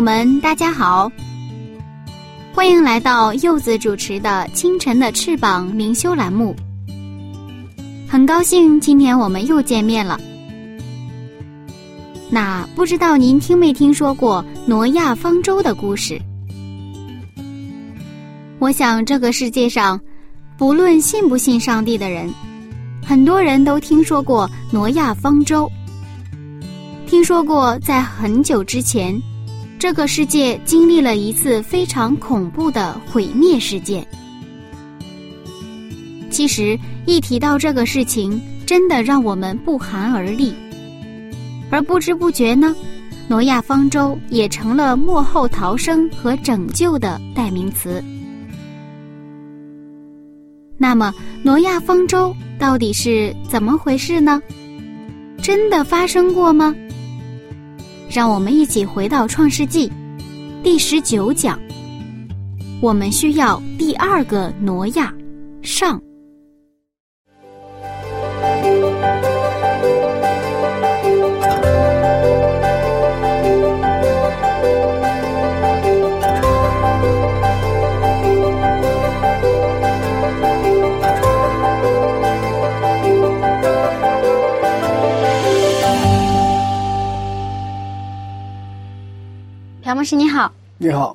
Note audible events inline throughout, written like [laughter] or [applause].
友们，大家好，欢迎来到柚子主持的《清晨的翅膀》灵修栏目。很高兴今天我们又见面了。那不知道您听没听说过挪亚方舟的故事？我想这个世界上，不论信不信上帝的人，很多人都听说过挪亚方舟。听说过在很久之前，这个世界经历了一次非常恐怖的毁灭事件。其实，一提到这个事情，真的让我们不寒而栗。而不知不觉呢，挪亚方舟也成了幕后逃生和拯救的代名词。那么，挪亚方舟到底是怎么回事呢？真的发生过吗？让我们一起回到《创世纪》第十九讲。我们需要第二个挪亚上。老师你好，你好。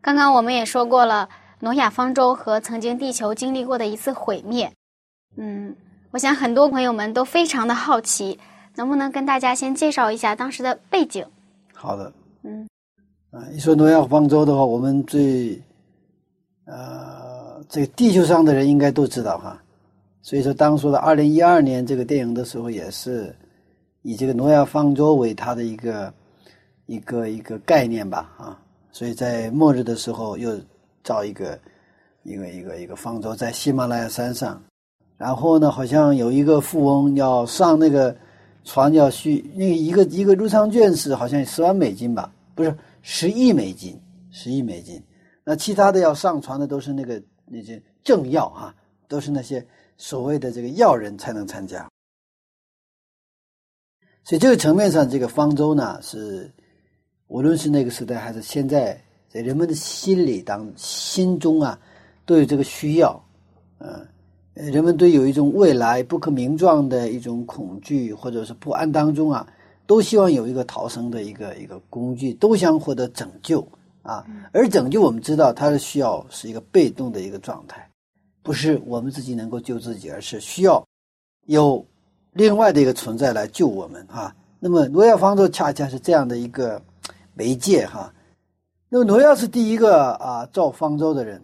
刚刚我们也说过了，挪亚方舟和曾经地球经历过的一次毁灭。嗯，我想很多朋友们都非常的好奇，能不能跟大家先介绍一下当时的背景？好的。嗯，啊，一说挪亚方舟的话，我们最呃，这个地球上的人应该都知道哈。所以说，当初的二零一二年这个电影的时候，也是以这个挪亚方舟为它的一个。一个一个概念吧，啊，所以在末日的时候又造一个一个一个一个方舟在喜马拉雅山上，然后呢，好像有一个富翁要上那个船要去，那一个一个入场券是好像十万美金吧，不是十亿美金，十亿美金。那其他的要上船的都是那个那些政要啊，都是那些所谓的这个要人才能参加。所以这个层面上，这个方舟呢是。无论是那个时代，还是现在，在人们的心里当心中啊，都有这个需要，嗯，人们对有一种未来不可名状的一种恐惧或者是不安当中啊，都希望有一个逃生的一个一个工具，都想获得拯救啊。而拯救，我们知道它的需要是一个被动的一个状态，不是我们自己能够救自己，而是需要有另外的一个存在来救我们啊。那么罗亚方舟恰恰是这样的一个。媒介哈，那么挪亚是第一个啊造方舟的人，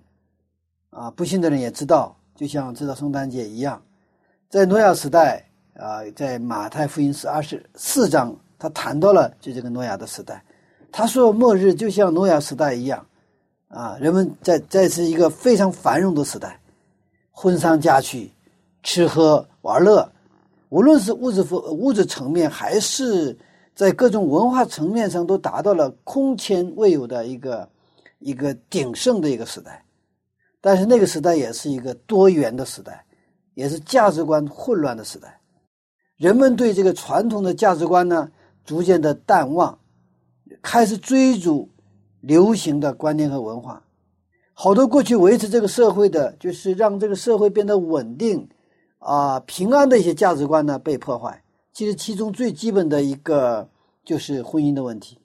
啊不信的人也知道，就像知道圣诞节一样，在挪亚时代啊，在马太福音是二十四章，他谈到了就这个挪亚的时代，他说末日就像挪亚时代一样，啊人们在在是一个非常繁荣的时代，婚丧嫁娶，吃喝玩乐，无论是物质物质层面还是。在各种文化层面上都达到了空前未有的一个一个鼎盛的一个时代，但是那个时代也是一个多元的时代，也是价值观混乱的时代。人们对这个传统的价值观呢，逐渐的淡忘，开始追逐流行的观念和文化。好多过去维持这个社会的，就是让这个社会变得稳定啊平安的一些价值观呢，被破坏。其实其中最基本的一个就是婚姻的问题，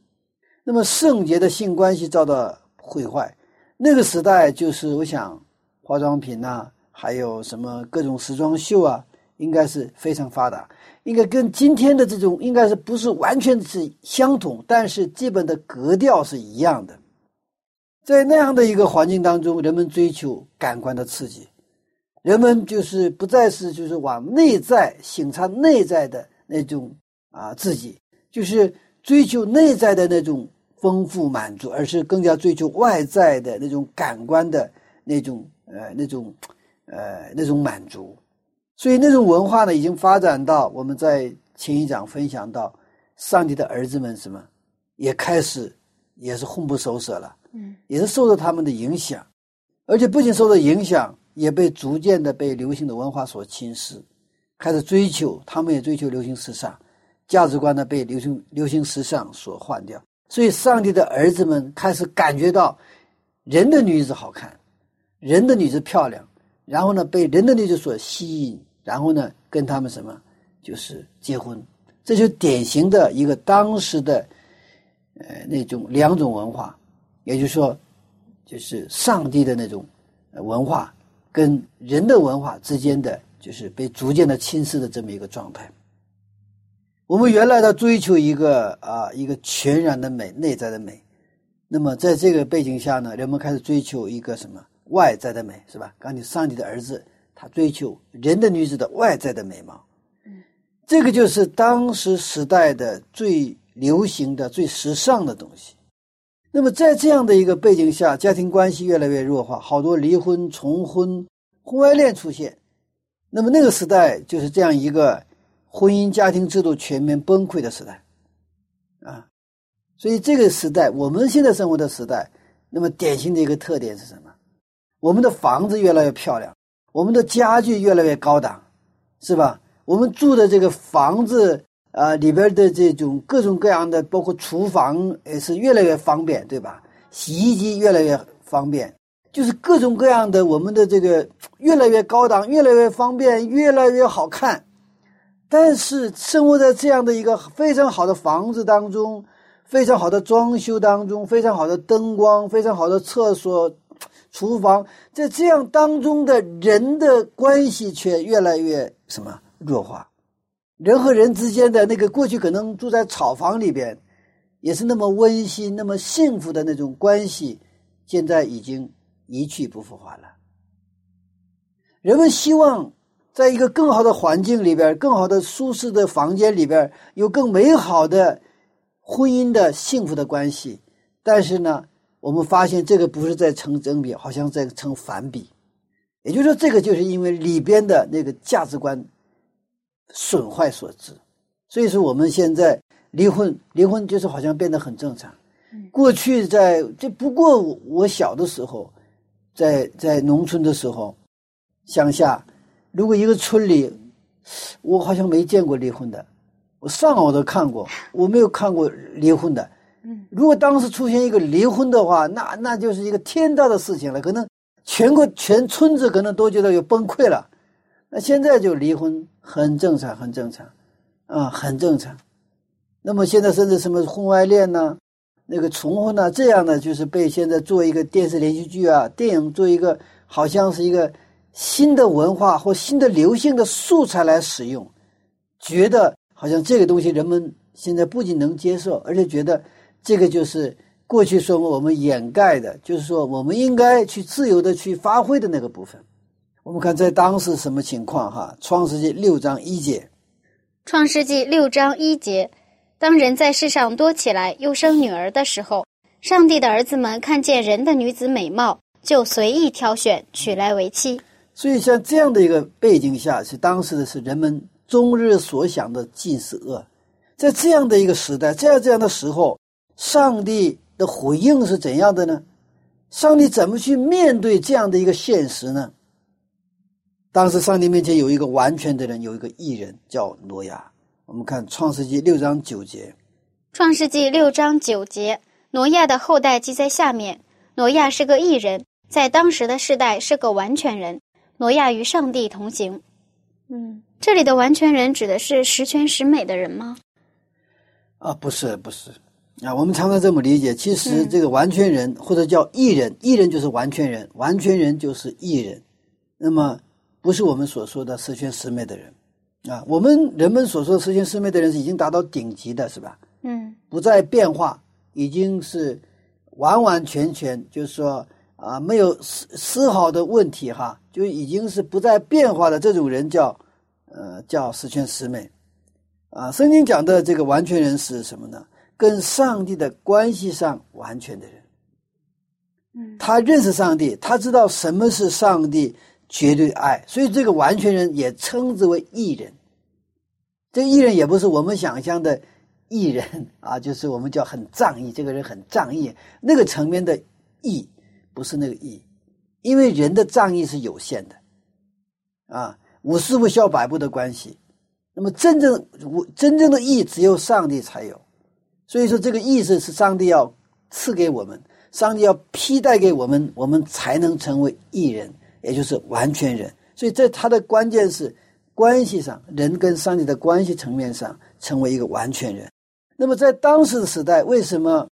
那么圣洁的性关系遭到毁坏。那个时代就是我想化妆品呐，还有什么各种时装秀啊，应该是非常发达，应该跟今天的这种应该是不是完全是相同，但是基本的格调是一样的。在那样的一个环境当中，人们追求感官的刺激，人们就是不再是就是往内在省察内在的那种啊自己，就是追求内在的那种丰富满足，而是更加追求外在的那种感官的那种呃那种呃那种满足。所以那种文化呢，已经发展到我们在前一讲分享到，上帝的儿子们什么也开始也是魂不守舍了，嗯，也是受到他们的影响，而且不仅受到影响。也被逐渐的被流行的文化所侵蚀，开始追求，他们也追求流行时尚，价值观呢被流行流行时尚所换掉。所以，上帝的儿子们开始感觉到人的女子好看，人的女子漂亮，然后呢被人的女子所吸引，然后呢跟他们什么就是结婚，这就典型的一个当时的呃那种两种文化，也就是说，就是上帝的那种文化。跟人的文化之间的，就是被逐渐的侵蚀的这么一个状态。我们原来的追求一个啊一个全然的美，内在的美。那么在这个背景下呢，人们开始追求一个什么外在的美，是吧？刚你上帝的儿子他追求人的女子的外在的美貌。嗯，这个就是当时时代的最流行的、最时尚的东西。那么在这样的一个背景下，家庭关系越来越弱化，好多离婚、重婚、婚外恋出现。那么那个时代就是这样一个婚姻家庭制度全面崩溃的时代，啊，所以这个时代，我们现在生活的时代，那么典型的一个特点是什么？我们的房子越来越漂亮，我们的家具越来越高档，是吧？我们住的这个房子。啊，里边的这种各种各样的，包括厨房也是越来越方便，对吧？洗衣机越来越方便，就是各种各样的，我们的这个越来越高档，越来越方便，越来越好看。但是生活在这样的一个非常好的房子当中，非常好的装修当中，非常好的灯光，非常好的厕所、厨房，在这样当中的人的关系却越来越什么弱化。人和人之间的那个过去可能住在草房里边，也是那么温馨、那么幸福的那种关系，现在已经一去不复返了。人们希望在一个更好的环境里边、更好的舒适的房间里边，有更美好的婚姻的幸福的关系。但是呢，我们发现这个不是在成正比，好像在成反比。也就是说，这个就是因为里边的那个价值观。损坏所致，所以说我们现在离婚，离婚就是好像变得很正常。过去在这不过我小的时候，在在农村的时候，乡下，如果一个村里，我好像没见过离婚的，我上网都看过，我没有看过离婚的。如果当时出现一个离婚的话，那那就是一个天大的事情了，可能全国全村子可能都觉得要崩溃了。那现在就离婚很正常，很正常，啊，很正常。那么现在甚至什么婚外恋呢，那个重婚呢，这样的就是被现在做一个电视连续剧啊、电影做一个，好像是一个新的文化或新的流行的素材来使用，觉得好像这个东西人们现在不仅能接受，而且觉得这个就是过去说我们掩盖的，就是说我们应该去自由的去发挥的那个部分。我们看在当时什么情况？哈，《创世纪》六章一节，《创世纪》六章一节，当人在世上多起来，又生女儿的时候，上帝的儿子们看见人的女子美貌，就随意挑选，娶来为妻。所以，像这样的一个背景下，是当时的是人们终日所想的尽是恶。在这样的一个时代，这样这样的时候，上帝的回应是怎样的呢？上帝怎么去面对这样的一个现实呢？当时上帝面前有一个完全的人，有一个艺人叫挪亚。我们看《创世纪》六章九节，《创世纪》六章九节，挪亚的后代记在下面。挪亚是个异人，在当时的世代是个完全人。挪亚与上帝同行。嗯，这里的完全人指的是十全十美的人吗？啊，不是，不是。啊，我们常常这么理解。其实这个完全人或者叫异人，异人就是完全人，完全人就是异人。那么。不是我们所说的十全十美的人，啊，我们人们所说的十全十美的人是已经达到顶级的，是吧？嗯，不再变化，已经是完完全全，就是说啊，没有丝丝毫的问题哈，就已经是不再变化的这种人叫呃叫十全十美啊。圣经讲的这个完全人是什么呢？跟上帝的关系上完全的人。嗯，他认识上帝，他知道什么是上帝绝对爱，所以这个完全人也称之为义人。这个义人也不是我们想象的义人啊，[laughs] 就是我们叫很仗义，这个人很仗义，那个层面的义不是那个义，因为人的仗义是有限的，啊，五十步笑百步的关系。那么真正我真正的义只有上帝才有，所以说这个义是是上帝要赐给我们。上帝要披戴给我们，我们才能成为艺人，也就是完全人。所以，在他的关键是关系上，人跟上帝的关系层面上成为一个完全人。那么，在当时的时代，为什么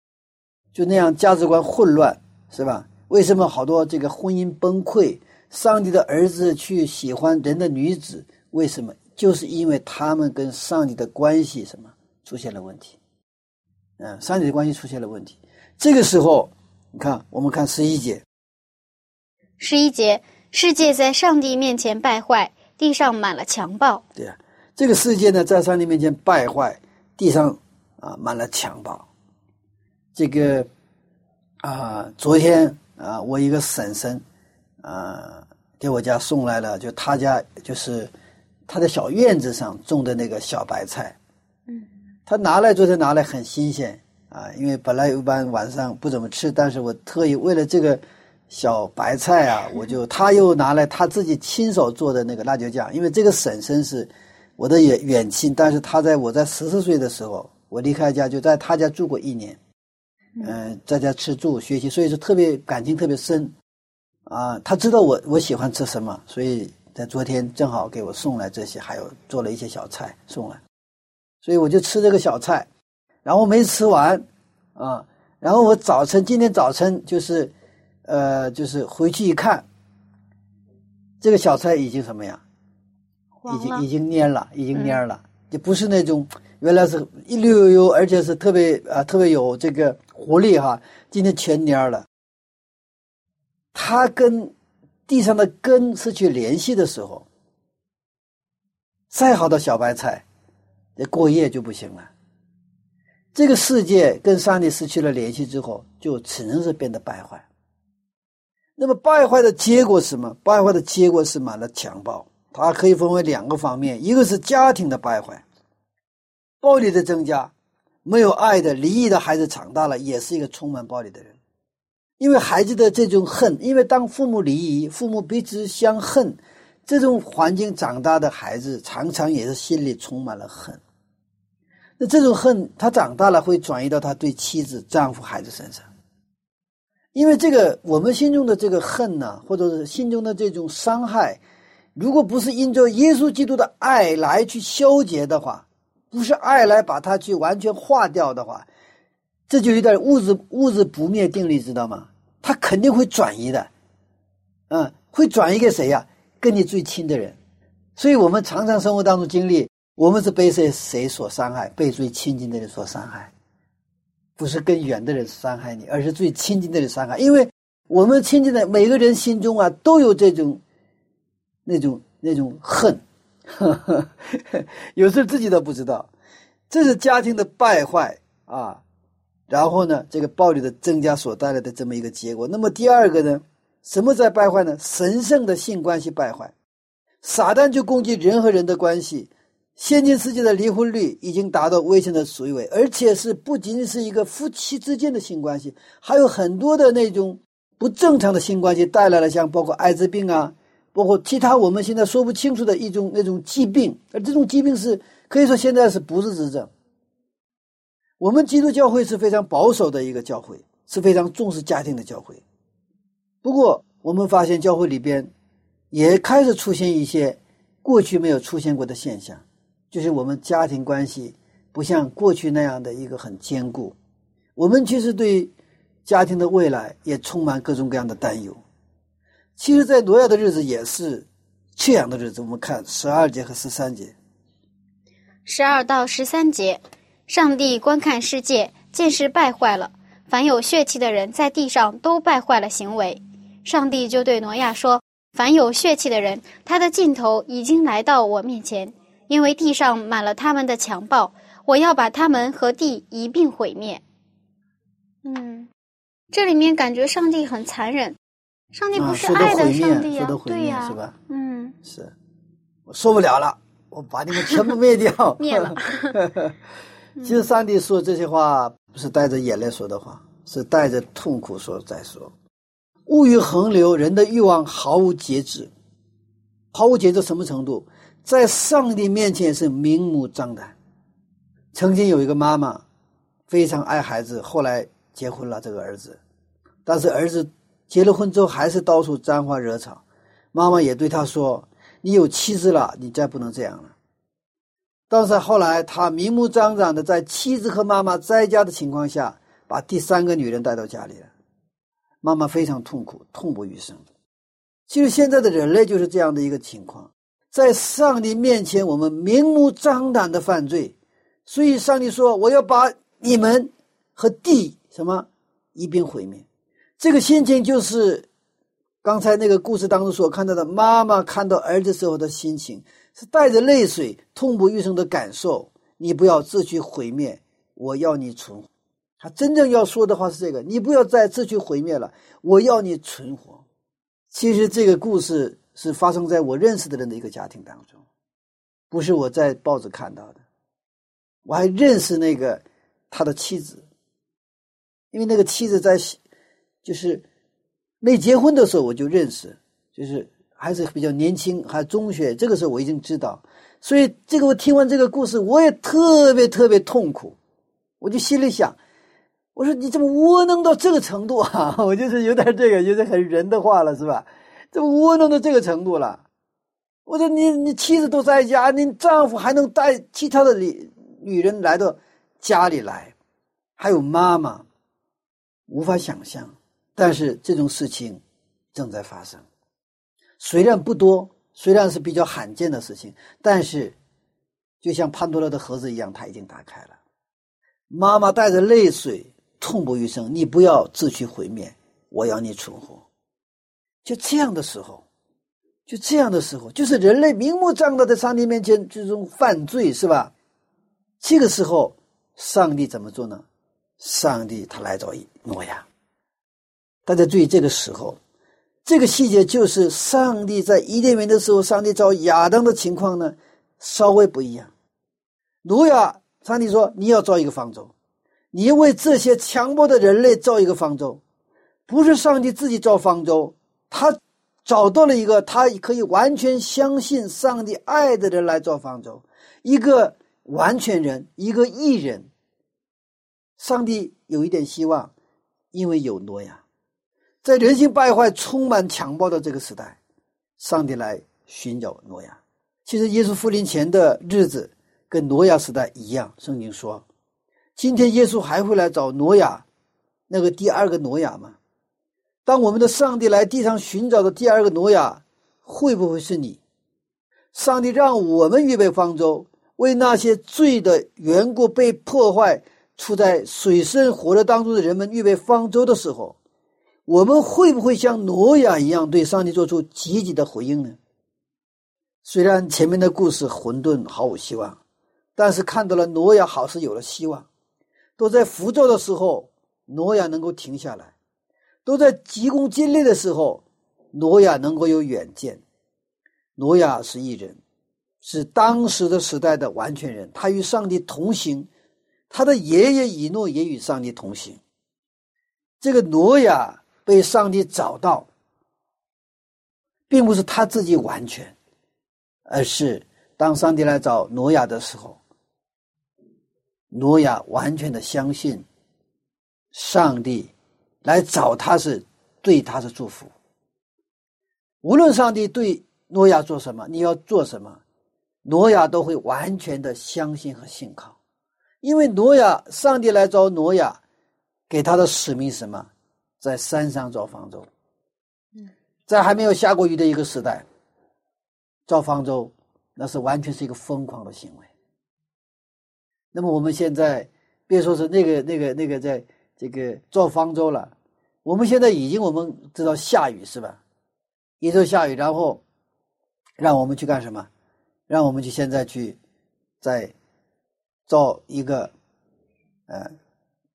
就那样价值观混乱，是吧？为什么好多这个婚姻崩溃？上帝的儿子去喜欢人的女子，为什么？就是因为他们跟上帝的关系什么出现了问题？嗯，上帝的关系出现了问题。这个时候。你看，我们看十一节。十一节，世界在上帝面前败坏，地上满了强暴。对呀，这个世界呢，在上帝面前败坏，地上啊满了强暴。这个啊，昨天啊，我一个婶婶啊，给我家送来了，就他家就是他的小院子上种的那个小白菜。嗯，他拿来，昨天拿来很新鲜。啊，因为本来一般晚上不怎么吃，但是我特意为了这个小白菜啊，我就他又拿来他自己亲手做的那个辣椒酱。因为这个婶婶是我的远远亲，但是他在我在十四岁的时候，我离开家就在他家住过一年，嗯，在家吃住学习，所以说特别感情特别深。啊，他知道我我喜欢吃什么，所以在昨天正好给我送来这些，还有做了一些小菜送来，所以我就吃这个小菜。然后没吃完，啊，然后我早晨今天早晨就是，呃，就是回去一看，这个小菜已经什么呀？已经已经蔫了，已经蔫了，就不是那种原来是一溜悠悠，而且是特别啊特别有这个活力哈。今天全蔫了。它跟地上的根失去联系的时候，再好的小白菜，这过夜就不行了。这个世界跟上帝失去了联系之后，就只能是变得败坏。那么败坏的结果是什么？败坏的结果是满了强暴。它可以分为两个方面：一个是家庭的败坏，暴力的增加；没有爱的离异的孩子长大了，也是一个充满暴力的人。因为孩子的这种恨，因为当父母离异，父母彼此相恨，这种环境长大的孩子，常常也是心里充满了恨。那这种恨，他长大了会转移到他对妻子、丈夫、孩子身上，因为这个我们心中的这个恨呢，或者是心中的这种伤害，如果不是因着耶稣基督的爱来去消解的话，不是爱来把它去完全化掉的话，这就有点物质物质不灭定律，知道吗？他肯定会转移的，嗯，会转移给谁呀？跟你最亲的人。所以我们常常生活当中经历。我们是被谁谁所伤害？被最亲近的人所伤害，不是更远的人伤害你，而是最亲近的人伤害。因为我们亲近的每个人心中啊，都有这种那种那种恨，[laughs] 有时候自己都不知道。这是家庭的败坏啊，然后呢，这个暴力的增加所带来的这么一个结果。那么第二个呢，什么在败坏呢？神圣的性关系败坏，撒旦就攻击人和人的关系。现今世界的离婚率已经达到危险的水位，而且是不仅仅是一个夫妻之间的性关系，还有很多的那种不正常的性关系带来了像包括艾滋病啊，包括其他我们现在说不清楚的一种那种疾病，而这种疾病是可以说现在是不治之症。我们基督教会是非常保守的一个教会，是非常重视家庭的教会。不过我们发现教会里边也开始出现一些过去没有出现过的现象。就是我们家庭关系不像过去那样的一个很坚固，我们其实对家庭的未来也充满各种各样的担忧。其实，在挪亚的日子也是这样的日子。我们看十二节和十三节，十二到十三节，上帝观看世界，见识败坏了，凡有血气的人在地上都败坏了行为，上帝就对挪亚说：“凡有血气的人，他的尽头已经来到我面前，因为地上满了他们的强暴，我要把他们和地一并毁灭。”嗯，这里面感觉上帝很残忍，上帝不是爱的上帝呀，对呀，是吧？嗯，是，我受不了了，我把你们全部灭掉，灭了。[laughs] 其实上帝说这些话不是带着眼泪说的话，是带着痛苦说在说。物欲横流，人的欲望毫无节制，毫无节制什么程度？在上帝面前是明目张胆。曾经有一个妈妈非常爱孩子，后来结婚了这个儿子，但是儿子结了婚之后还是到处沾花惹草，妈妈也对他说：“你有妻子了，你再不能这样了。”但是后来他明目张胆的在妻子和妈妈在家的情况下，把第三个女人带到家里了。妈妈非常痛苦，痛不欲生。其实现在的人类就是这样的一个情况，在上帝面前，我们明目张胆的犯罪，所以上帝说：“我要把你们和地什么一并毁灭。”这个心情就是刚才那个故事当中所看到的妈妈看到儿子时候的心情，是带着泪水、痛不欲生的感受。你不要自取毁灭，我要你存活。他真正要说的话是这个：你不要再自取毁灭了，我要你存活。其实这个故事是发生在我认识的人的一个家庭当中，不是我在报纸看到的。我还认识那个他的妻子，因为那个妻子在就是没结婚的时候我就认识，就是还是比较年轻，还中学。这个时候我已经知道，所以这个我听完这个故事，我也特别特别痛苦，我就心里想。我说你怎么窝囊到这个程度啊？[laughs] 我就是有点这个，有点很人的话了，是吧？这窝囊到这个程度了？我说你你妻子都在家，你丈夫还能带其他的女女人来到家里来，还有妈妈，无法想象。但是这种事情正在发生，虽然不多，虽然是比较罕见的事情，但是就像潘多拉的盒子一样，它已经打开了。妈妈带着泪水。痛不欲生，你不要自取毁灭，我要你存活。就这样的时候，就这样的时候，就是人类明目张胆在上帝面前这种犯罪，是吧？这个时候，上帝怎么做呢？上帝他来找诺亚。大家注意，这个时候，这个细节就是上帝在伊甸园的时候，上帝找亚当的情况呢，稍微不一样。诺亚，上帝说你要造一个方舟。你为这些强迫的人类造一个方舟，不是上帝自己造方舟，他找到了一个他可以完全相信上帝爱的人来造方舟，一个完全人，一个艺人。上帝有一点希望，因为有挪亚，在人性败坏、充满强暴的这个时代，上帝来寻找挪亚。其实耶稣复临前的日子跟挪亚时代一样，圣经说。今天耶稣还会来找挪亚，那个第二个挪亚吗？当我们的上帝来地上寻找的第二个挪亚，会不会是你？上帝让我们预备方舟，为那些罪的缘故被破坏、处在水深火热当中的人们预备方舟的时候，我们会不会像挪亚一样对上帝做出积极的回应呢？虽然前面的故事混沌毫无希望，但是看到了挪亚好似有了希望。都在浮躁的时候，挪亚能够停下来；都在急功近利的时候，挪亚能够有远见。挪亚是一人，是当时的时代的完全人，他与上帝同行。他的爷爷以诺也与上帝同行。这个挪亚被上帝找到，并不是他自己完全，而是当上帝来找挪亚的时候。挪亚完全的相信上帝来找他是对他的祝福。无论上帝对诺亚做什么，你要做什么，诺亚都会完全的相信和信靠。因为诺亚，上帝来找诺亚，给他的使命什么，在山上造方舟。在还没有下过雨的一个时代，造方舟那是完全是一个疯狂的行为。那么我们现在别说是那个、那个、那个，在这个造方舟了，我们现在已经我们知道下雨是吧？一周下雨，然后让我们去干什么？让我们去现在去再造一个呃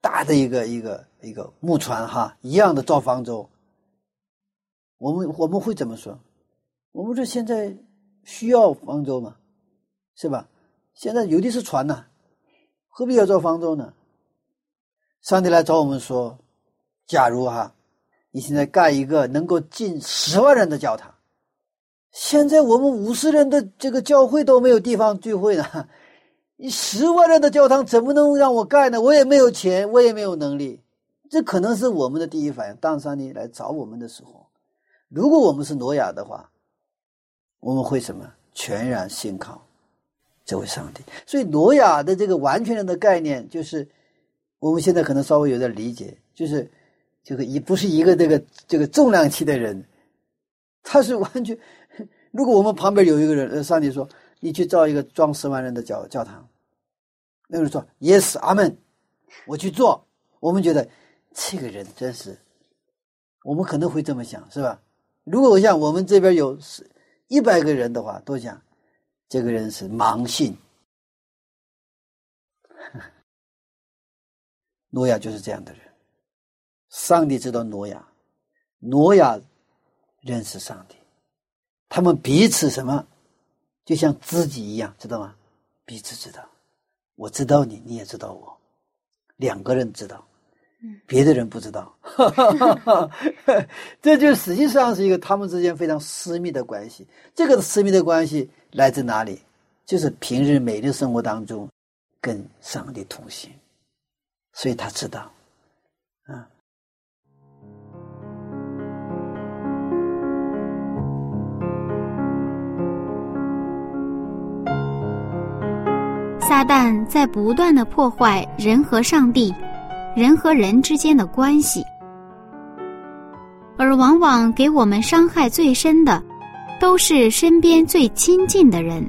大的一个一个一个木船哈，一样的造方舟。我们我们会怎么说？我们说现在需要方舟吗？是吧？现在有的是船呐，何必要造方舟呢？上帝来找我们说。假如哈，你现在盖一个能够进十万人的教堂，现在我们五十人的这个教会都没有地方聚会呢，你 [laughs] 十万人的教堂怎么能让我盖呢？我也没有钱，我也没有能力，这可能是我们的第一反应。当上帝来找我们的时候，如果我们是挪亚的话，我们会什么？全然信靠这位上帝。所以挪亚的这个完全人的概念，就是我们现在可能稍微有点理解，就是。这个一不是一个这个这个重量级的人，他是完全。[laughs] 如果我们旁边有一个人，上帝说你去造一个装十万人的教教堂，那个人说 Yes，阿门，我去做。我们觉得这个人真是，我们可能会这么想，是吧？如果我想我们这边有是一百个人的话，都想这个人是盲信。[laughs] 诺亚就是这样的人。上帝知道挪亚，挪亚认识上帝，他们彼此什么，就像知己一样，知道吗？彼此知道，我知道你，你也知道我，两个人知道，别的人不知道，[laughs] 这就实际上是一个他们之间非常私密的关系。这个私密的关系来自哪里？就是平日每日生活当中跟上帝同行，所以他知道，啊。撒旦在不断的破坏人和上帝、人和人之间的关系，而往往给我们伤害最深的，都是身边最亲近的人。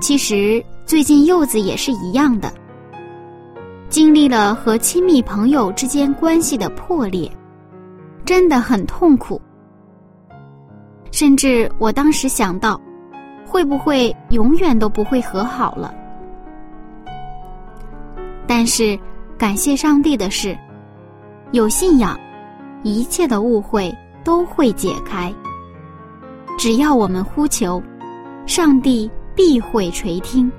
其实最近柚子也是一样的，经历了和亲密朋友之间关系的破裂，真的很痛苦。甚至我当时想到。会不会永远都不会和好了？但是感谢上帝的是，有信仰，一切的误会都会解开。只要我们呼求，上帝必会垂听。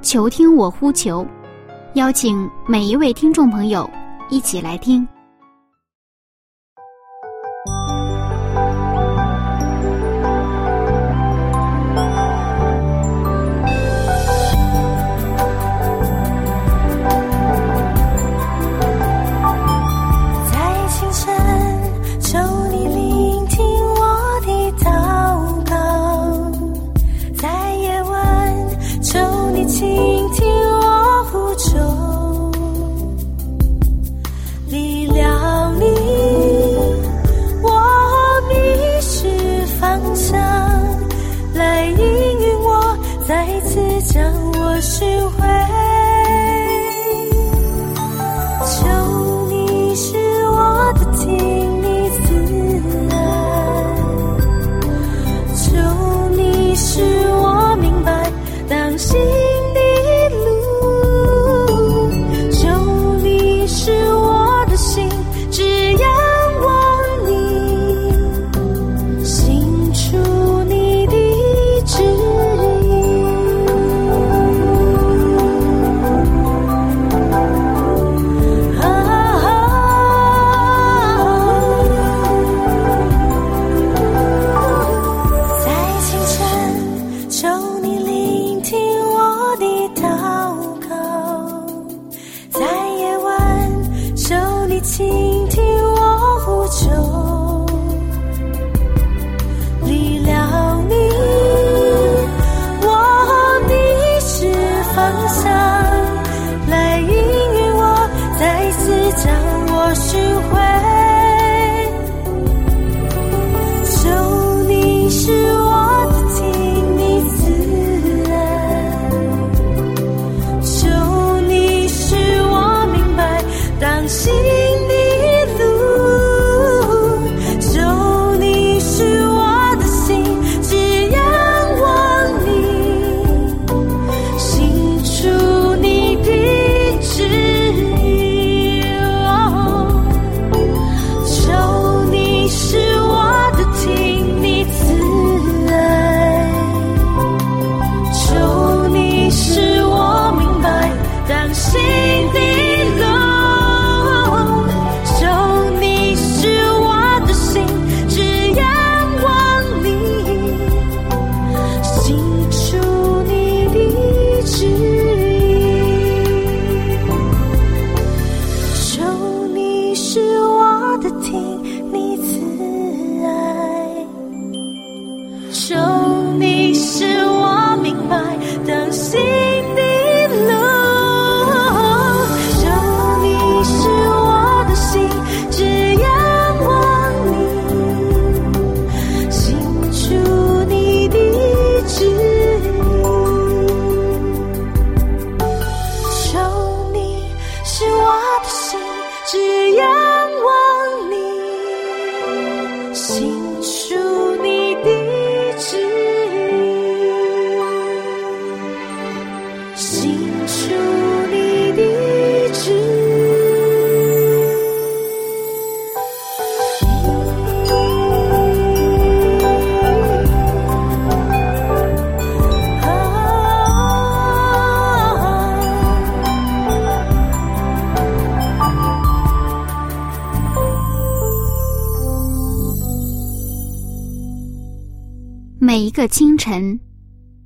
求听我呼求，邀请每一位听众朋友一起来听。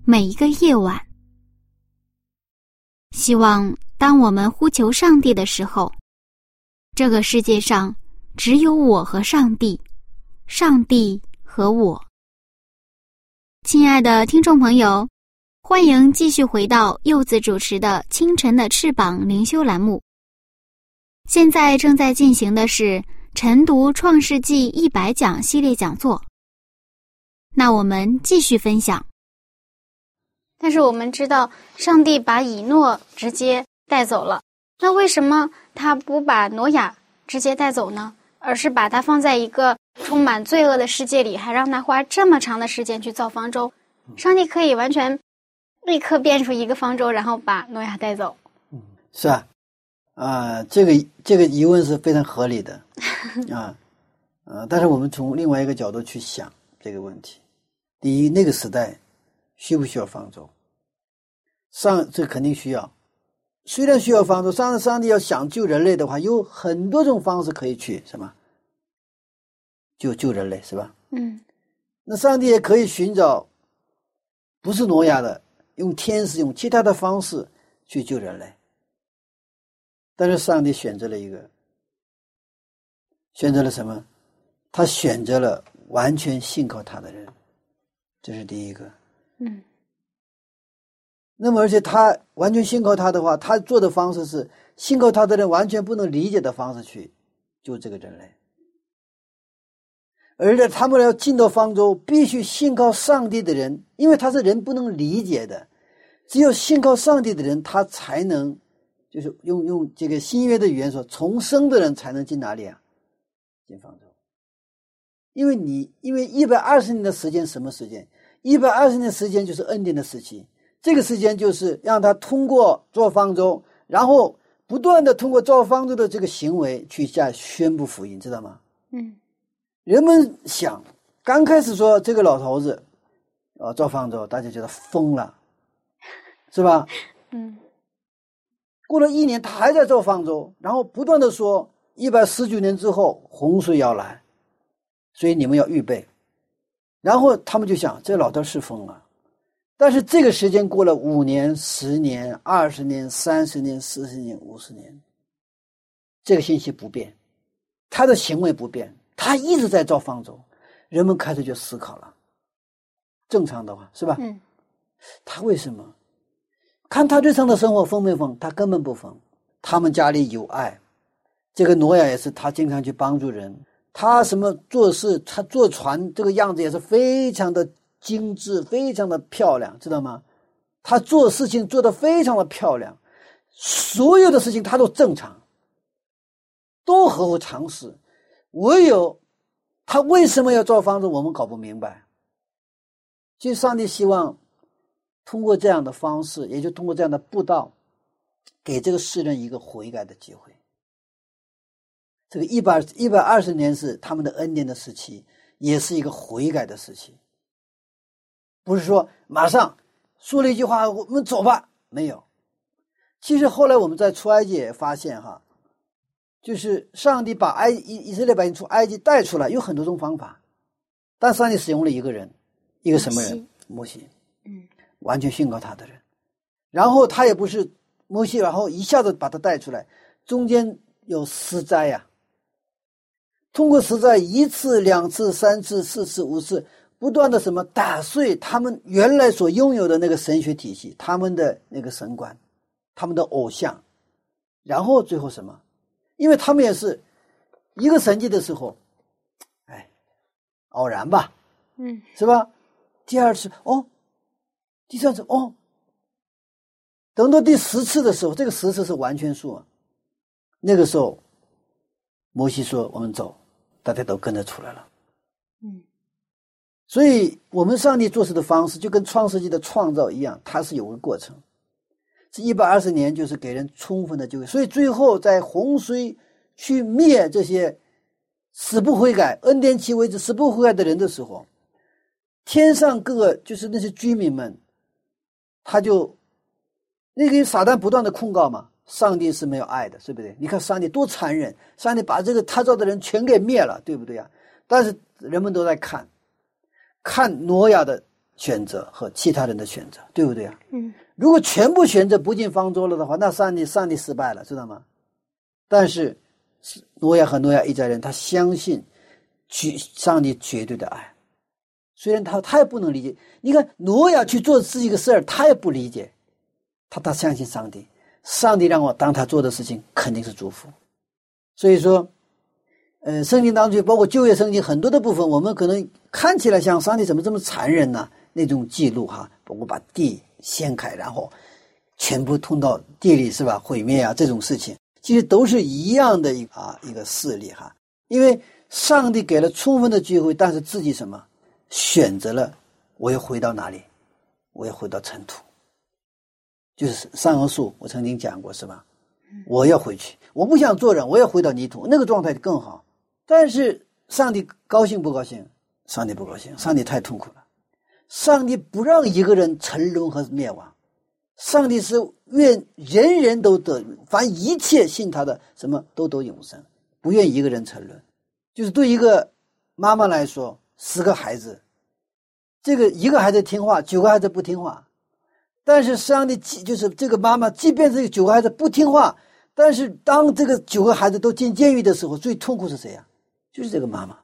每一个夜晚。希望当我们呼求上帝的时候，这个世界上只有我和上帝，上帝和我。亲爱的听众朋友，欢迎继续回到柚子主持的《清晨的翅膀》灵修栏目。现在正在进行的是晨读创世纪一百讲系列讲座。那我们继续分享。但是我们知道，上帝把以诺直接带走了，那为什么他不把挪亚直接带走呢？而是把他放在一个充满罪恶的世界里，还让他花这么长的时间去造方舟？上帝可以完全立刻变出一个方舟，然后把诺亚带走。嗯是啊，啊、这个这个疑问是非常合理的，[laughs] 啊，呃，但是我们从另外一个角度去想这个问题。第一，那个时代需不需要方舟？上这肯定需要。虽然需要方舟，上上帝要想救人类的话，有很多种方式可以去什么救救人类，是吧？嗯那上帝也可以寻找不是挪亚的，用天使、用其他的方式去救人类。但是上帝选择了一个，选择了什么？他选择了完全信靠他的人，这是第一个。嗯那么，而且他完全信靠他的话，他做的方式是信靠他的人完全不能理解的方式去救这个人类，而且他们要进到方舟，必须信靠上帝的人，因为他是人不能理解的，只有信靠上帝的人，他才能，就是用用这个新约的语言说，重生的人才能进哪里啊？进方舟。因为你因为一百二十年的时间，什么时间？一百二十年时间就是恩典的时期。这个时间就是让他通过做方舟，然后不断的通过造方舟的这个行为去下宣布福音，知道吗？嗯人们想，刚开始说这个老头子，啊，造方舟，大家觉得疯了，是吧？[laughs] 嗯过了一年，他还在造方舟，然后不断的说，一百十九年之后洪水要来，所以你们要预备。然后他们就想，这老头是疯了。但是这个时间过了五年、十年、二十年、三十年、四十年、五十年，这个信息不变，他的行为不变，他一直在造方舟，人们开始就思考了。正常的话是吧？嗯他为什么？看他日常的生活疯没疯？他根本不疯。他们家里有爱，这个挪亚也是，他经常去帮助人。他什么做事，他坐船这个样子也是非常的精致，非常的漂亮，知道吗？他做事情做得非常的漂亮，所有的事情他都正常，都合乎常识。唯有他为什么要造方子，我们搞不明白。其实上帝希望通过这样的方式，也就通过这样的布道，给这个世人一个悔改的机会。这个一百一百二十年是他们的恩典的时期，也是一个悔改的时期。不是说马上说了一句话，我们走吧，没有。其实后来我们在出埃及也发现哈，就是上帝把埃以以色列百姓从埃及带出来，有很多种方法，但上帝使用了一个人，一个什么人？摩西。嗯完全信靠他的人，然后他也不是摩西，然后一下子把他带出来，中间有私灾呀、通过实在一次、两次、三次、四次、五次，不断的什么打碎他们原来所拥有的那个神学体系，他们的那个神观，他们的偶像，然后最后什么？因为他们也是一个神迹的时候，哎，偶然吧，嗯是吧？第二次哦，第三次哦，等到第十次的时候，这个十次是完全数啊，那个时候，摩西说：“我们走。”大家都跟着出来了。嗯，所以，我们上帝做事的方式就跟创世纪的创造一样，它是有个过程。这一百二十年就是给人充分的机会，所以最后在洪水去灭这些死不悔改、恩典期为止死不悔改的人的时候，天上各个就是那些居民们，他就那个撒旦不断的控告嘛，上帝是没有爱的，对不对？你看上帝多残忍，上帝把这个他造的人全给灭了，对不对呀？但是人们都在看，看挪亚的选择和其他人的选择，对不对呀？嗯，如果全部选择不进方舟了的话，那上帝上帝失败了，知道吗？但是是挪亚和挪亚一家人，他相信绝上帝绝对的爱，虽然他他也不能理解。你看挪亚去做自己个事儿，他也不理解，他他相信上帝，上帝让我当他做的事情肯定是祝福。所以说，呃，圣经当中包括旧约圣经很多的部分，我们可能看起来像上帝怎么这么残忍呢？那种记录哈，包括把地掀开，然后全部通到地里是吧？毁灭啊这种事情，其实都是一样的一啊一个事例哈。因为上帝给了充分的机会，但是自己什么选择了，我要回到哪里？我要回到尘土，就是上河树，我曾经讲过是吧？我要回去，我不想做人，我要回到泥土，那个状态更好。但是上帝高兴不高兴？上帝不高兴，上帝太痛苦了。上帝不让一个人沉沦和灭亡，上帝是愿人人都得，凡一切信他的什么都得永生，不愿一个人沉沦。就是对一个妈妈来说，十个孩子，这个一个孩子听话，九个孩子不听话。但是上帝即就是这个妈妈，即便这个九个孩子不听话，但是当这个九个孩子都进监狱的时候，最痛苦是谁呀？就是这个妈妈，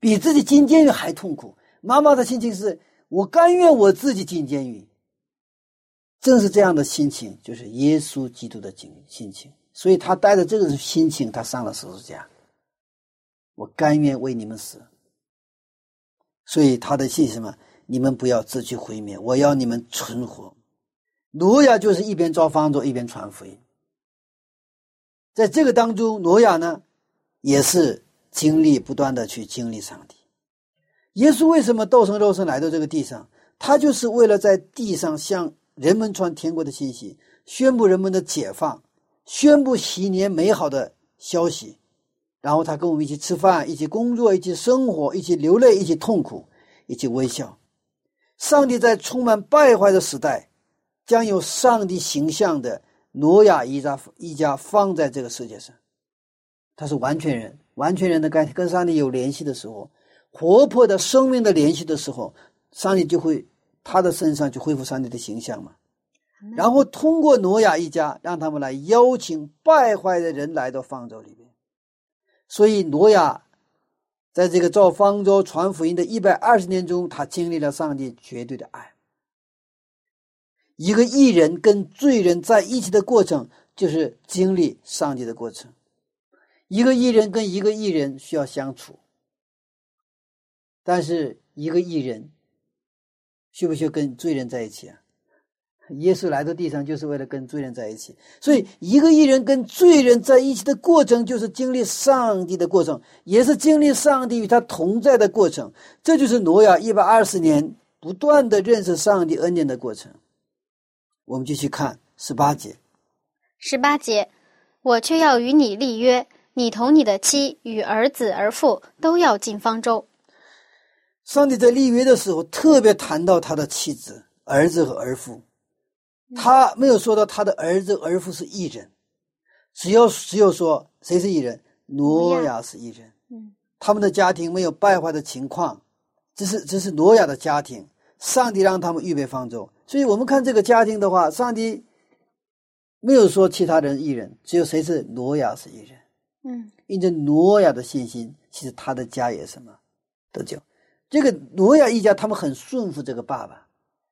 比自己进监狱还痛苦。妈妈的心情是。我甘愿我自己进监狱，正是这样的心情，就是耶稣基督的心心情。所以他带着这个心情，他上了十字架。我甘愿为你们死。所以他的信什么？你们不要自取毁灭，我要你们存活。挪亚就是一边造方舟，一边传福音。在这个当中，挪亚呢，也是经历不断的去经历上帝。耶稣为什么道成肉身来到这个地上？他就是为了在地上向人们传天国的信息，宣布人们的解放，宣布喜年美好的消息。然后他跟我们一起吃饭，一起工作，一起生活，一起流泪，一起痛苦，一起微笑。上帝在充满败坏的时代，将有上帝形象的挪亚一家一家放在这个世界上。他是完全人，完全人的概念，跟上帝有联系的时候。活泼的生命的联系的时候，上帝就会他的身上就恢复上帝的形象嘛。然后通过挪亚一家，让他们来邀请败坏的人来到方舟里面。所以挪亚在这个造方舟传福音的一百二十年中，他经历了上帝绝对的爱。一个艺人跟罪人在一起的过程，就是经历上帝的过程。一个艺人跟一个艺人需要相处。但是一个艺人，需不需要跟罪人在一起啊？耶稣来到地上就是为了跟罪人在一起，所以一个艺人跟罪人在一起的过程，就是经历上帝的过程，也是经历上帝与他同在的过程。这就是挪亚一百二十年不断的认识上帝恩典的过程。我们继续看十八节。十八节，我却要与你立约，你同你的妻与儿子儿妇都要进方舟。上帝在立约的时候，特别谈到他的妻子、儿子和儿妇，他没有说到他的儿子儿妇是异人，只要只有说谁是异人，挪亚是异人。嗯，他们的家庭没有败坏的情况，这是这是挪亚的家庭。上帝让他们预备方舟，所以我们看这个家庭的话，上帝没有说其他人异人，只有谁是挪亚是异人。嗯，因着挪亚的信心，其实他的家也什么得救。这个挪亚一家，他们很顺服这个爸爸，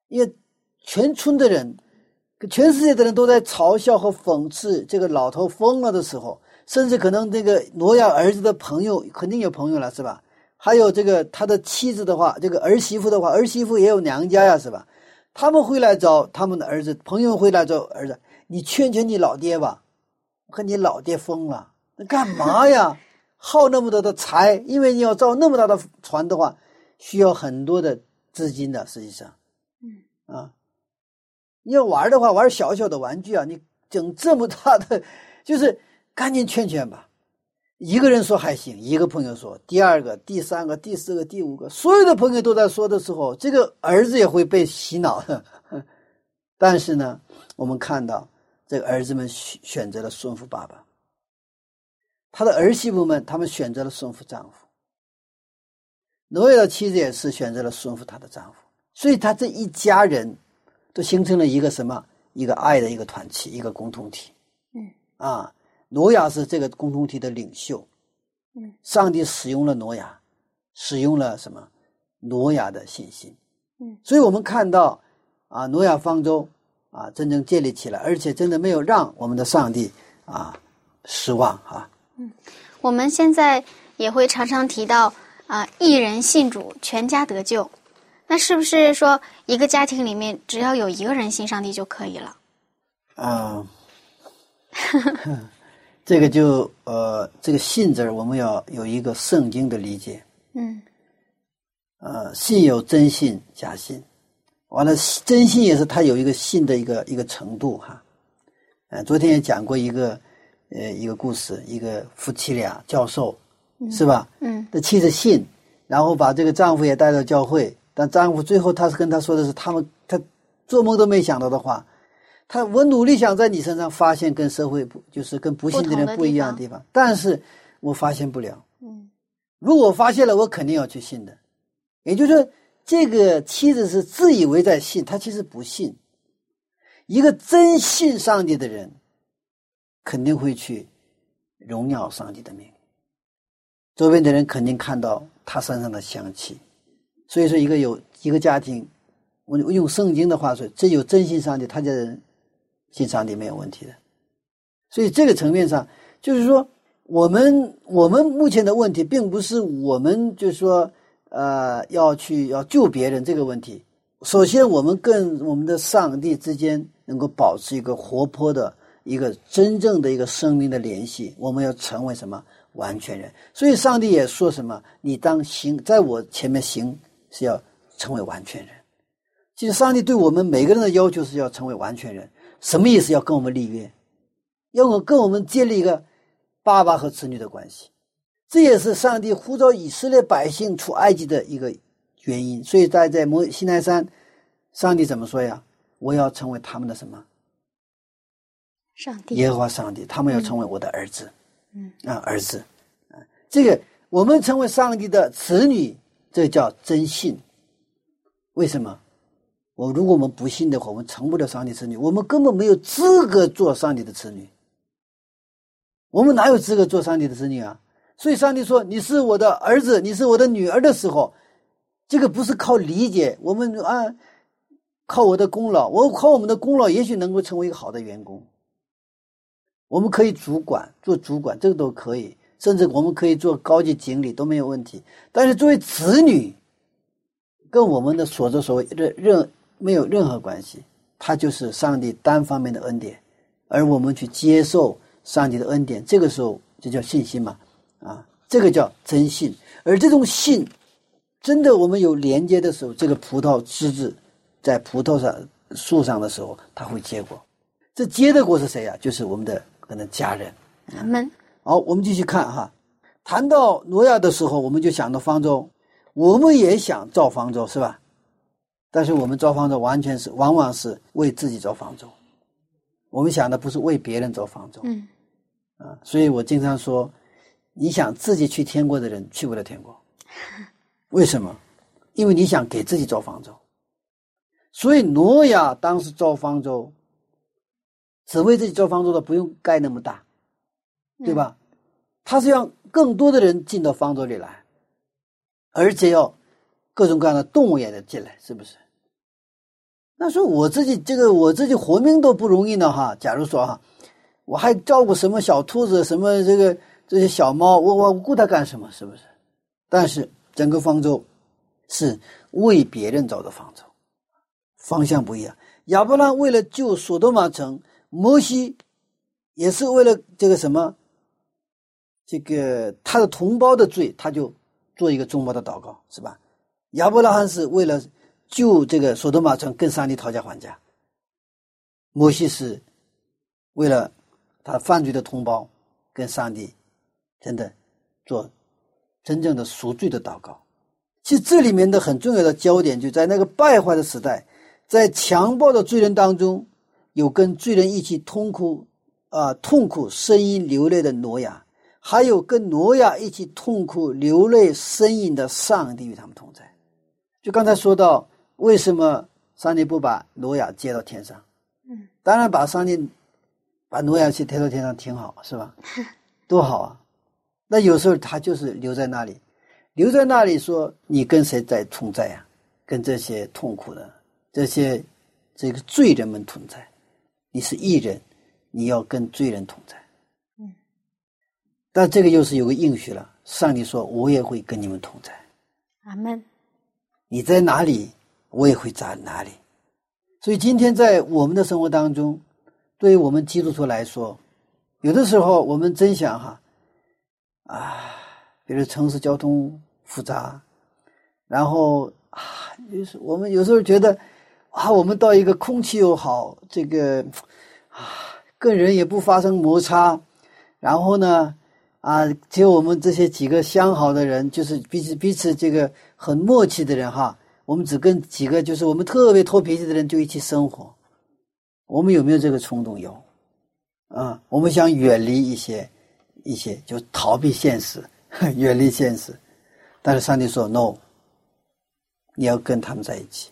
因为全村的人、全世界的人都在嘲笑和讽刺这个老头疯了的时候，甚至可能这个挪亚儿子的朋友肯定有朋友了，是吧？还有这个他的妻子的话，这个儿媳妇的话，儿媳妇也有娘家呀，是吧？他们会来找他们的儿子，朋友会来找儿子，你劝劝你老爹吧，和你老爹疯了，那干嘛呀？[laughs] 耗那么多的财，因为你要造那么大的船的话，需要很多的资金的。实际上，嗯啊，你要玩的话，玩小小的玩具啊，你整这么大的，就是赶紧劝劝吧。一个人说还行，一个朋友说，第二个、第三个、第四个、第五个，所有的朋友都在说的时候，这个儿子也会被洗脑的。[laughs] 但是呢，我们看到这个儿子们选选择了顺服爸爸，他的儿媳妇们他们选择了顺服丈夫，挪亚的妻子也是选择了顺服她的丈夫，所以他这一家人都形成了一个什么？一个爱的一个团体，一个共同体。嗯啊，挪亚是这个共同体的领袖。嗯，上帝使用了挪亚，使用了什么？挪亚的信心。嗯，所以我们看到啊，挪亚方舟啊真正建立起来，而且真的没有让我们的上帝啊失望啊。我们现在也会常常提到啊，一人信主，全家得救。那是不是说一个家庭里面只要有一个人信上帝就可以了？啊，[laughs] 这个就呃，这个“信”字儿，我们要有一个圣经的理解。嗯呃，信有真信假信，完了真信也是它有一个信的一个一个程度哈。呃，昨天也讲过一个呃一个故事，一个夫妻俩教授是吧？嗯这妻子信，然后把这个丈夫也带到教会，但丈夫最后他是跟他说的是，他们他做梦都没想到的话，他我努力想在你身上发现跟社会不就是跟不信的人不一样的地方，但是我发现不了。嗯如果我发现了，我肯定要去信的。也就是说，这个妻子是自以为在信，她其实不信。一个真信上帝的人，肯定会去荣耀上帝的名。周边的人肯定看到他身上的香气。所以说，一个有一个家庭，我我用圣经的话说，这有真心上帝，他家人信上帝没有问题的。所以这个层面上，就是说，我们我们目前的问题，并不是我们就是说，呃，要去要救别人这个问题。首先，我们跟我们的上帝之间能够保持一个活泼的一个真正的一个生命的联系。我们要成为什么完全人？所以，上帝也说什么：“你当行，在我前面行，是要成为完全人。”其实，上帝对我们每个人的要求是要成为完全人。什么意思？要跟我们立约，要我跟我们建立一个爸爸和子女的关系。这也是上帝呼召以色列百姓出埃及的一个原因。所以在在摩西奈山，上帝怎么说呀？我要成为他们的什么？上帝耶和华上帝，他们要成为我的儿子。嗯啊，儿子啊，这个我们成为上帝的子女，这叫真信。为什么？我如果我们不信的话，我们成不了上帝子女，我们根本没有资格做上帝的子女。我们哪有资格做上帝的子女啊？所以上帝说：“你是我的儿子，你是我的女儿”的时候，这个不是靠理解，我们啊，靠我的功劳，我靠我们的功劳，也许能够成为一个好的员工。我们可以主管做主管，这个都可以，甚至我们可以做高级经理都没有问题。但是作为子女，跟我们的所作所为任任没有任何关系，它就是上帝单方面的恩典，而我们去接受上帝的恩典，这个时候就叫信心嘛，啊，这个叫真信。而这种信，真的我们有连接的时候，这个葡萄枝子在葡萄上树上的时候，它会结果。这结的果是谁呀、就是我们的可能家人。他们好，我们继续看哈。谈到挪亚的时候，我们就想到方舟，我们也想造方舟，是吧？但是我们造方舟完全是，往往是为自己造方舟。我们想的不是为别人造方舟嗯啊。所以我经常说，你想自己去天国的人去不了天国，[laughs] 为什么？因为你想给自己造方舟。所以挪亚当时造方舟，只为自己造方舟的，不用盖那么大。对吧？他是让更多的人进到方舟里来，而且要各种各样的动物也得进来，是不是？那说我自己这个我自己活命都不容易呢哈。假如说哈，我还照顾什么小兔子，什么这个这些小猫，我我顾它干什么？是不是？但是整个方舟是为别人造的方舟，方向不一样。亚伯拉罕为了救索多玛城，摩西也是为了这个什么，这个他的同胞的罪，他就做一个中保的祷告，是吧？亚伯拉罕是为了就这个索多玛城，跟上帝讨价还价；摩西是为了他犯罪的同胞，跟上帝真的做真正的赎罪的祷告。其实这里面的很重要的焦点就在那个败坏的时代，在强暴的罪人当中，有跟罪人一起痛苦啊、痛苦呻吟流泪的挪亚，还有跟挪亚一起痛苦流泪呻吟的上帝与他们同在。就刚才说到，为什么上帝不把挪亚接到天上？嗯，当然把上帝把挪亚去接到天上挺好，是吧？[laughs] 多好啊！那有时候他就是留在那里，留在那里说你跟谁在同在呀、跟这些痛苦的这些这个罪人们同在。你是艺人，你要跟罪人同在。嗯，但这个又是有个应许了，上帝说我也会跟你们同在。阿门。你在哪里，我也会在哪里。所以今天在我们的生活当中，对于我们基督徒来说，有的时候我们真想哈，啊，比如城市交通复杂，然后啊，就是我们有时候觉得啊，我们到一个空气又好，这个啊，跟人也不发生摩擦，然后呢，啊，只有我们这些几个相好的人，就是彼此彼此这个很默契的人哈，我们只跟几个就是我们特别脱脾气的人就一起生活，我们有没有这个冲动？有，啊，我们想远离一些一些，就逃避现实，[laughs] 远离现实，但是上帝说 no，你要跟他们在一起，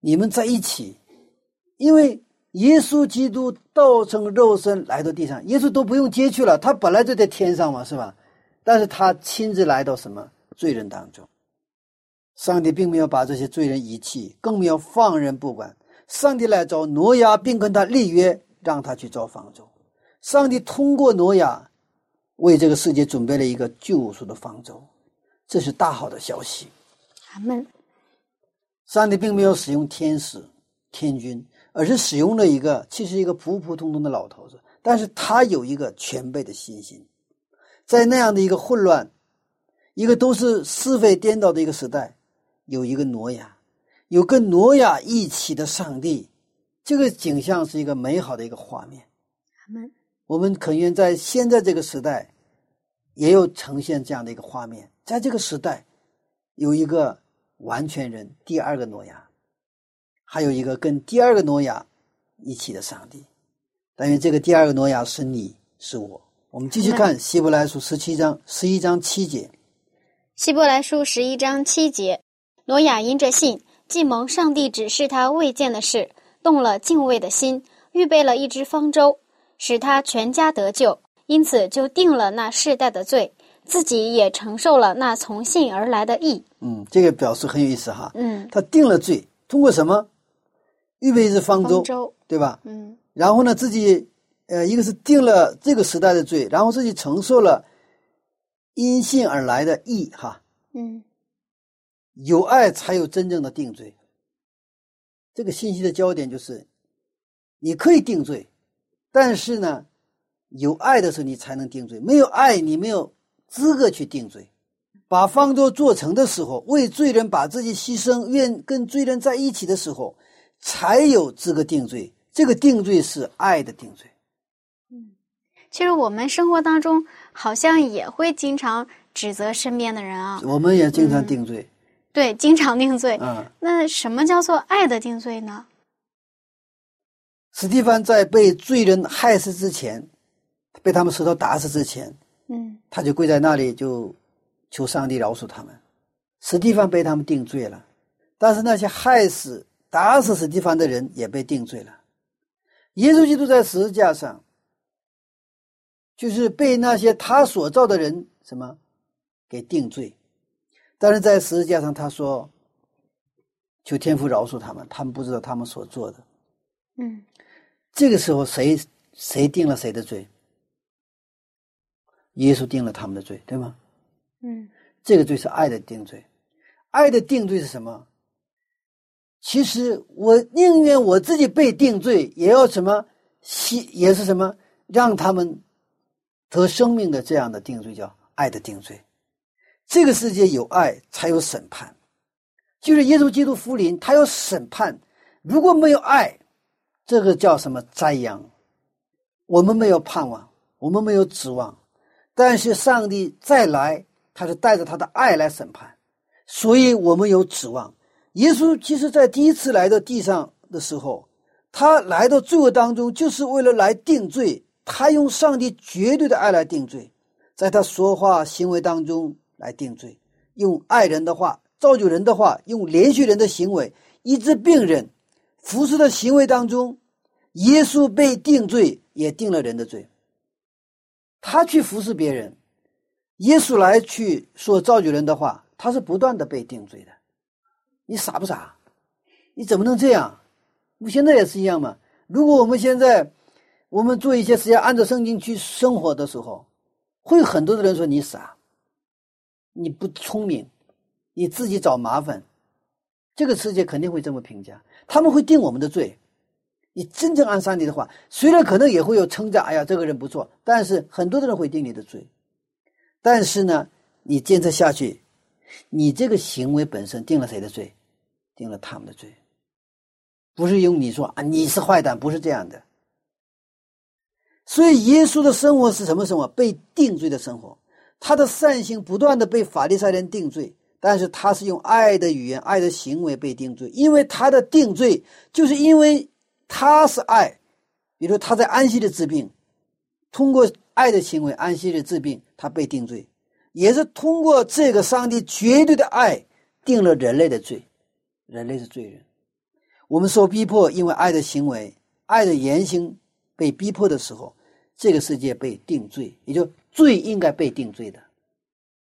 你们在一起，因为耶稣基督道成肉身来到地上，耶稣都不用接去了，他本来就在天上嘛，是吧？但是他亲自来到什么？罪人当中，上帝并没有把这些罪人遗弃，更没有放任不管。上帝来找挪亚，并跟他立约，让他去造方舟。上帝通过挪亚，为这个世界准备了一个救赎的方舟，这是大好的消息。阿门。上帝并没有使用天使、天君，而是使用了一个其实一个普普通通的老头子，但是他有一个全备的信心，在那样的一个混乱、一个都是是非颠倒的一个时代，有一个挪亚，有跟挪亚一起的上帝，这个景象是一个美好的一个画面。我们恳愿在现在这个时代，也有呈现这样的一个画面，在这个时代，有一个完全人，第二个挪亚，还有一个跟第二个挪亚一起的上帝。但愿这个第二个挪亚是你是我。我们继续看希伯来书十七章十一章七节。希伯来书十一章七节，挪亚因着信，既蒙上帝指示他未见的事，动了敬畏的心，预备了一只方舟，使他全家得救，因此就定了那世代的罪，自己也承受了那从信而来的义。嗯，这个表示很有意思哈。嗯，他定了罪，通过什么？预备一只方舟，方舟。对吧？嗯然后呢，自己呃，一个是定了这个时代的罪，然后自己承受了因信而来的义，哈，嗯有爱才有真正的定罪。这个信息的焦点就是，你可以定罪，但是呢，有爱的时候你才能定罪，没有爱你没有资格去定罪。把方舟做成的时候，为罪人把自己牺牲，愿跟罪人在一起的时候，才有资格定罪。这个定罪是爱的定罪。嗯其实我们生活当中好像也会经常指责身边的人啊，我们也经常定罪，对，经常定罪。嗯，那什么叫做爱的定罪呢？史蒂芬在被罪人害死之前，被他们石头打死之前，嗯他就跪在那里，就求上帝饶恕他们。史蒂芬被他们定罪了，但是那些害死、打死史蒂芬的人也被定罪了。耶稣基督在十字架上，就是被那些他所造的人什么给定罪，但是在十字架上他说：“求天父饶恕他们，他们不知道他们所做的。”嗯这个时候谁谁定了谁的罪？耶稣定了他们的罪，对吗？嗯这个罪是爱的定罪，爱的定罪是什么？其实我宁愿我自己被定罪，也要什么希也是什么让他们得生命的这样的定罪，叫爱的定罪。这个世界有爱才有审判，就是耶稣基督福临，他有审判。如果没有爱，这个叫什么灾殃？我们没有盼望，我们没有指望。但是上帝再来，他是带着他的爱来审判，所以我们有指望。耶稣其实在第一次来到地上的时候，他来到罪恶当中，就是为了来定罪。他用上帝绝对的爱来定罪，在他说话行为当中来定罪，用爱人的话造就人的话，用连续人的行为医治病人，服侍的行为当中，耶稣被定罪，也定了人的罪。他去服侍别人，耶稣来去说造就人的话，他是不断的被定罪的。你傻不傻？你怎么能这样？我现在也是一样嘛。如果我们现在我们做一些事情按照圣经去生活的时候，会有很多的人说你傻，你不聪明，你自己找麻烦。这个世界肯定会这么评价，他们会定我们的罪。你真正按上帝的话，虽然可能也会有称赞，哎呀，这个人不错，但是很多的人会定你的罪。但是呢，你坚持下去，你这个行为本身定了谁的罪？定了他们的罪。不是用你说啊，你是坏蛋，不是这样的。所以耶稣的生活是什么生活？被定罪的生活。他的善行不断的被法利赛人定罪，但是他是用爱的语言、爱的行为被定罪，因为他的定罪就是因为。他是爱，比如说他在安息日治病，通过爱的行为安息日治病，他被定罪，也是通过这个上帝绝对的爱定了人类的罪，人类是罪人。我们受逼迫，因为爱的行为、爱的言行被逼迫的时候，这个世界被定罪，也就罪应该被定罪的，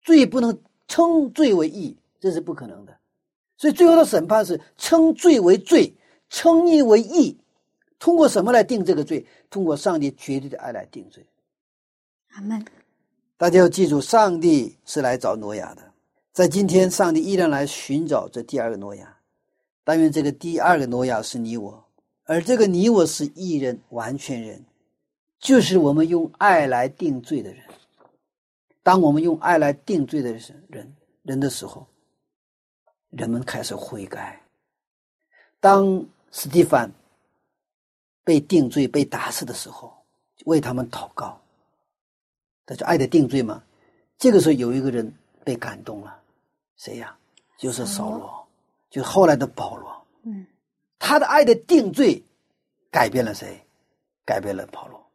罪不能称罪为义，这是不可能的。所以最后的审判是称罪为罪。称义为义，通过什么来定这个罪？通过上帝绝对的爱来定罪。阿门。大家要记住，上帝是来找挪亚的。在今天，上帝依然来寻找这第二个挪亚。但愿这个第二个挪亚是你我，而这个你我是义人、完全人，就是我们用爱来定罪的人。当我们用爱来定罪的人人的时候，人们开始悔改。当史蒂芬被定罪、被打死的时候，为他们祷告，这就爱的定罪嘛。这个时候有一个人被感动了，谁呀？就是扫罗，就是后来的保罗。嗯，他的爱的定罪改变了谁？改变了保罗，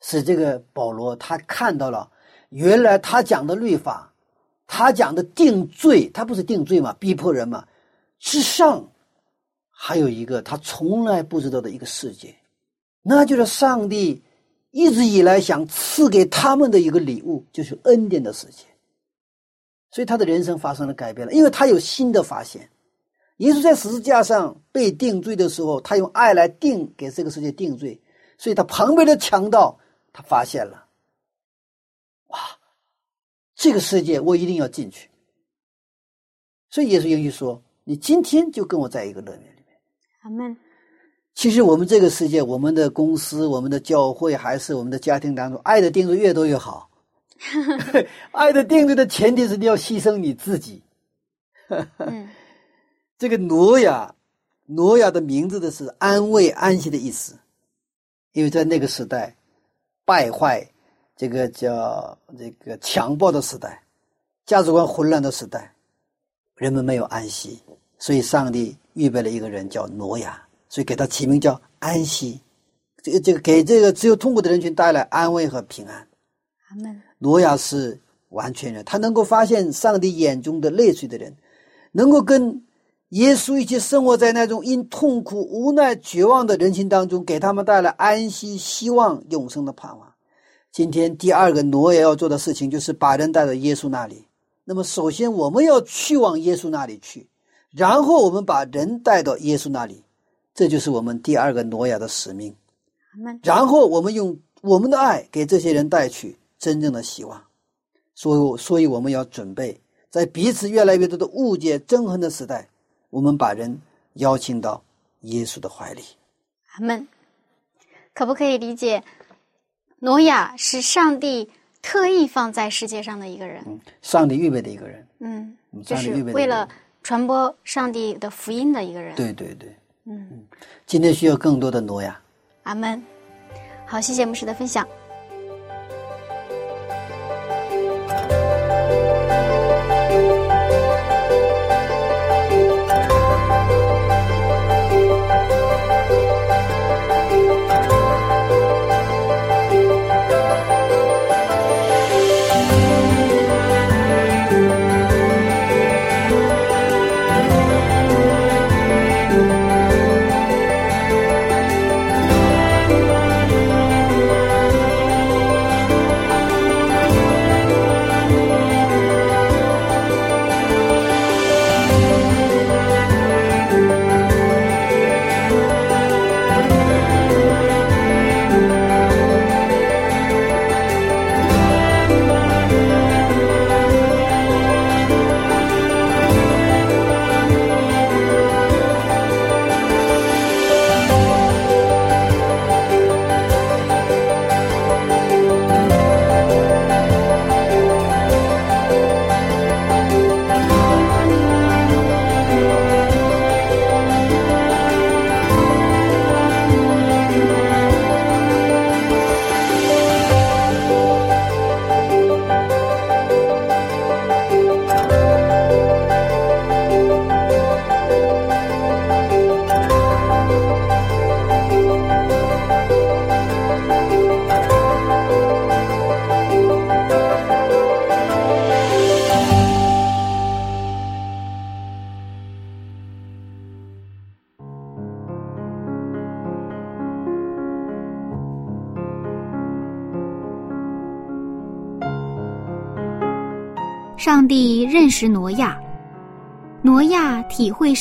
使这个保罗他看到了，原来他讲的律法，他讲的定罪，他不是定罪嘛，逼迫人嘛，之上。还有一个他从来不知道的一个世界，那就是上帝一直以来想赐给他们的一个礼物，就是恩典的世界。所以他的人生发生了改变了，因为他有新的发现。耶稣在十字架上被定罪的时候，他用爱来定给这个世界定罪，所以他旁边的强盗他发现了，哇，这个世界我一定要进去。所以耶稣允许说：“你今天就跟我在一个乐园里面。”阿门。其实我们这个世界，我们的公司、我们的教会，还是我们的家庭当中，爱的定律越多越好。[laughs] 爱的定律的前提是你要牺牲你自己。[laughs] 这个挪亚，挪亚的名字的是安慰、安息的意思，因为在那个时代，败坏，这个叫这个强暴的时代，价值观混乱的时代，人们没有安息，所以上帝。预备了一个人叫挪亚，所以给他起名叫安息。这个这个给这个只有痛苦的人群带来安慰和平安。挪亚是完全人，他能够发现上帝眼中的泪水的人，能够跟耶稣一起生活在那种因痛苦、无奈、绝望的人群当中，给他们带来安息、希望、永生的盼望。今天第二个挪亚要做的事情就是把人带到耶稣那里。那么，首先我们要去往耶稣那里去。然后我们把人带到耶稣那里，这就是我们第二个挪亚的使命。然后我们用我们的爱给这些人带去真正的希望。所以，所以我们要准备，在彼此越来越多的误解、憎恨的时代，我们把人邀请到耶稣的怀里。阿门。可不可以理解，挪亚是上帝特意放在世界上的一个人？上帝预备的一个人，嗯，嗯就是为了传播上帝的福音的一个人。，对对对，嗯，今天需要更多的挪亚。阿门。好，谢谢牧师的分享。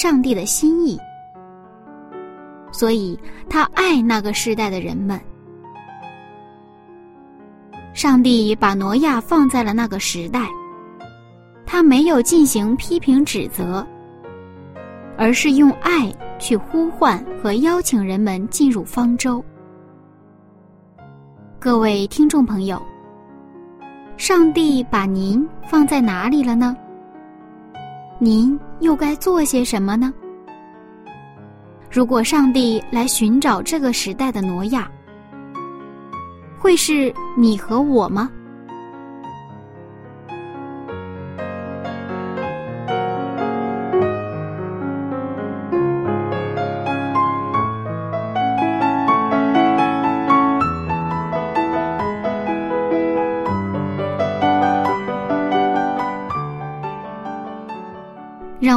上帝的心意，所以他爱那个时代的人们。上帝把挪亚放在了那个时代，他没有进行批评指责，而是用爱去呼唤和邀请人们进入方舟。各位听众朋友。上帝把您放在哪里了呢？您又该做些什么呢？如果上帝来寻找这个时代的挪亚，会是你和我吗？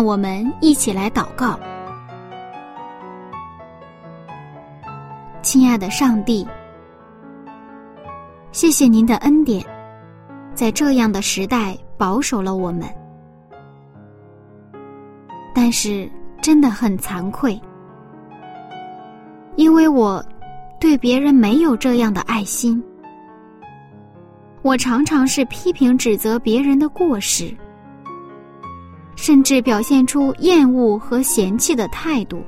我们一起来祷告，亲爱的上帝，谢谢您的恩典，在这样的时代保守了我们。但是真的很惭愧，因为我对别人没有这样的爱心，我常常是批评指责别人的过失。甚至表现出厌恶和嫌弃的态度。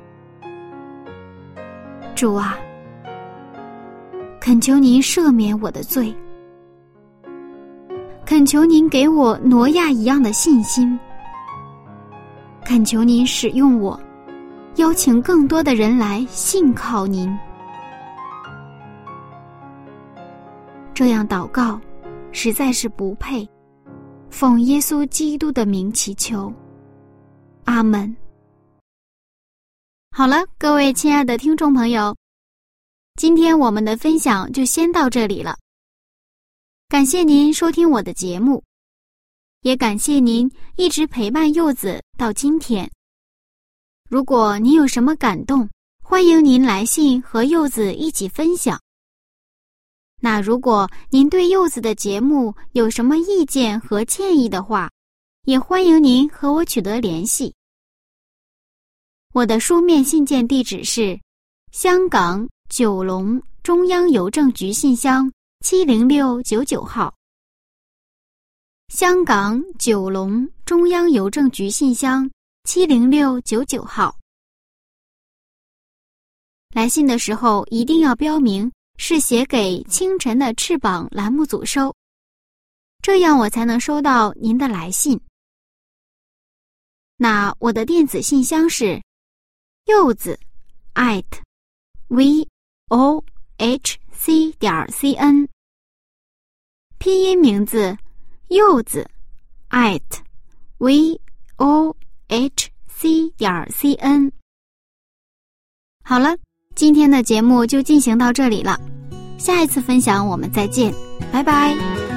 主啊，恳求您赦免我的罪，恳求您给我挪亚一样的信心，恳求您使用我，邀请更多的人来信靠您。这样祷告，实在是不配。奉耶稣基督的名祈求，阿门。好了，各位亲爱的听众朋友，今天我们的分享就先到这里了。感谢您收听我的节目，也感谢您一直陪伴柚子到今天。如果您有什么感动，欢迎您来信和柚子一起分享。那如果您对柚子的节目有什么意见和建议的话，也欢迎您和我取得联系。我的书面信件地址是香港九龙中央邮政局信箱七零六九九号。香港九龙中央邮政局信箱七零六九九号。来信的时候一定要标明是写给清晨的翅膀栏目组收，这样我才能收到您的来信。那我的电子信箱是柚子 at v o h c 点 c n，拼音名字柚子 at v o h c 点 c n。好了，今天的节目就进行到这里了，下一次分享我们再见，拜拜。